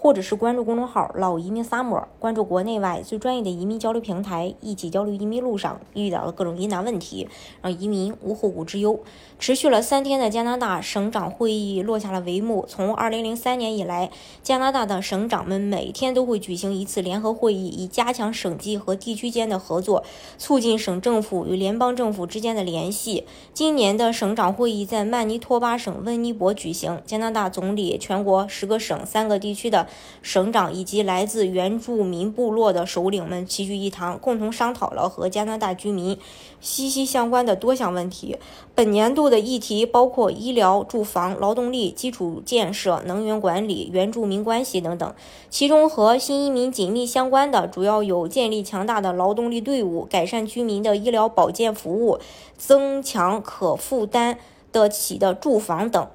或者是关注公众号“老移民 summer”，关注国内外最专业的移民交流平台，一起交流移民路上遇到的各种疑难问题，让移民无后顾之忧。持续了三天的加拿大省长会议落下了帷幕。从2003年以来，加拿大的省长们每天都会举行一次联合会议，以加强省级和地区间的合作，促进省政府与联邦政府之间的联系。今年的省长会议在曼尼托巴省温尼伯举行，加拿大总理、全国十个省、三个地区的。省长以及来自原住民部落的首领们齐聚一堂，共同商讨了和加拿大居民息息相关的多项问题。本年度的议题包括医疗、住房、劳动力、基础建设、能源管理、原住民关系等等。其中和新移民紧密相关的，主要有建立强大的劳动力队伍、改善居民的医疗保健服务、增强可负担得起的住房等。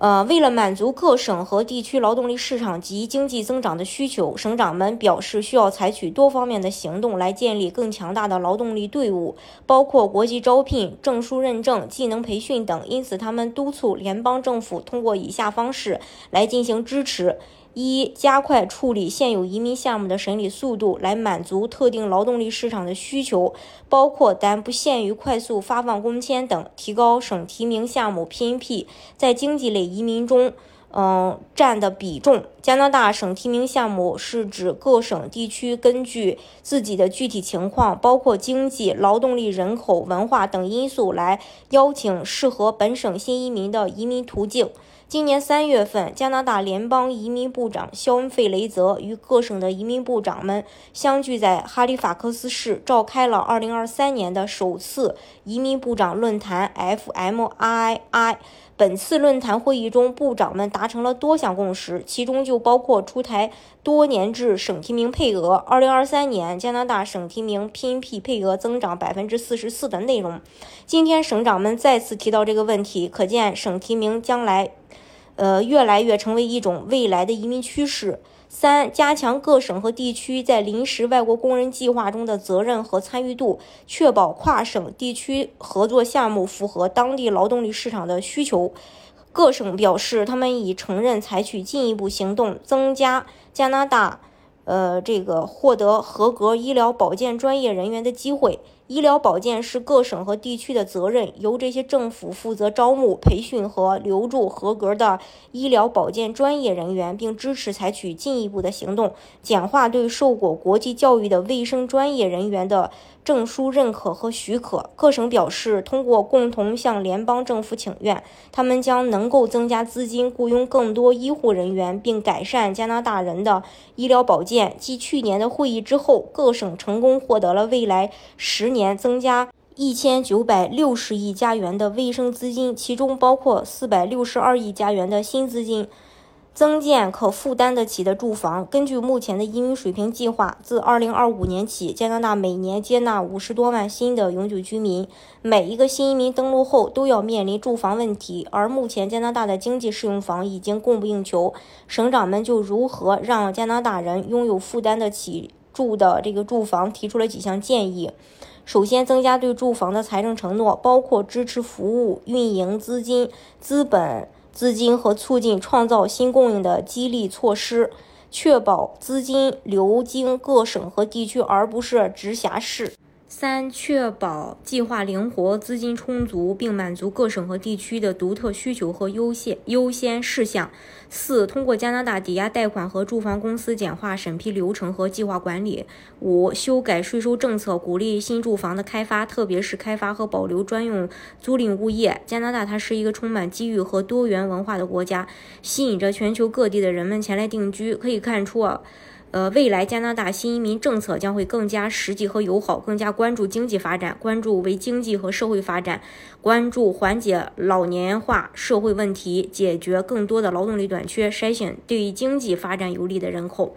呃，为了满足各省和地区劳动力市场及经济增长的需求，省长们表示需要采取多方面的行动来建立更强大的劳动力队伍，包括国际招聘、证书认证、技能培训等。因此，他们督促联邦政府通过以下方式来进行支持。一、加快处理现有移民项目的审理速度，来满足特定劳动力市场的需求，包括但不限于快速发放工签等；提高省提名项目 PNP 在经济类移民中，嗯占的比重。加拿大省提名项目是指各省地区根据自己的具体情况，包括经济、劳动力、人口、文化等因素，来邀请适合本省新移民的移民途径。今年三月份，加拿大联邦移民部长肖恩·费雷泽与各省的移民部长们相聚在哈利法克斯市，召开了2023年的首次移民部长论坛 （FMII）。本次论坛会议中，部长们达成了多项共识，其中就包括出台多年制省提名配额。2023年，加拿大省提名 PNP 配额增长百分之四十四的内容。今天，省长们再次提到这个问题，可见省提名将来。呃，越来越成为一种未来的移民趋势。三、加强各省和地区在临时外国工人计划中的责任和参与度，确保跨省地区合作项目符合当地劳动力市场的需求。各省表示，他们已承认采取进一步行动，增加加拿大，呃，这个获得合格医疗保健专业人员的机会。医疗保健是各省和地区的责任，由这些政府负责招募、培训和留住合格的医疗保健专业人员，并支持采取进一步的行动，简化对受过国际教育的卫生专业人员的。证书认可和许可，各省表示，通过共同向联邦政府请愿，他们将能够增加资金，雇佣更多医护人员，并改善加拿大人的医疗保健。继去年的会议之后，各省成功获得了未来十年年增加一千九百六十亿加元的卫生资金，其中包括四百六十二亿加元的新资金。增建可负担得起的住房。根据目前的移民水平计划，自2025年起，加拿大每年接纳五十多万新的永久居民。每一个新移民登陆后都要面临住房问题，而目前加拿大的经济适用房已经供不应求。省长们就如何让加拿大人拥有负担得起住的这个住房提出了几项建议。首先，增加对住房的财政承诺，包括支持服务、运营资金、资本。资金和促进创造新供应的激励措施，确保资金流经各省和地区，而不是直辖市。三、确保计划灵活、资金充足，并满足各省和地区的独特需求和优先优先事项。四、通过加拿大抵押贷款和住房公司简化审批流程和计划管理。五、修改税收政策，鼓励新住房的开发，特别是开发和保留专用租赁物业。加拿大它是一个充满机遇和多元文化的国家，吸引着全球各地的人们前来定居。可以看出啊。呃，未来加拿大新移民政策将会更加实际和友好，更加关注经济发展，关注为经济和社会发展，关注缓解老年化社会问题，解决更多的劳动力短缺，筛选对于经济发展有利的人口。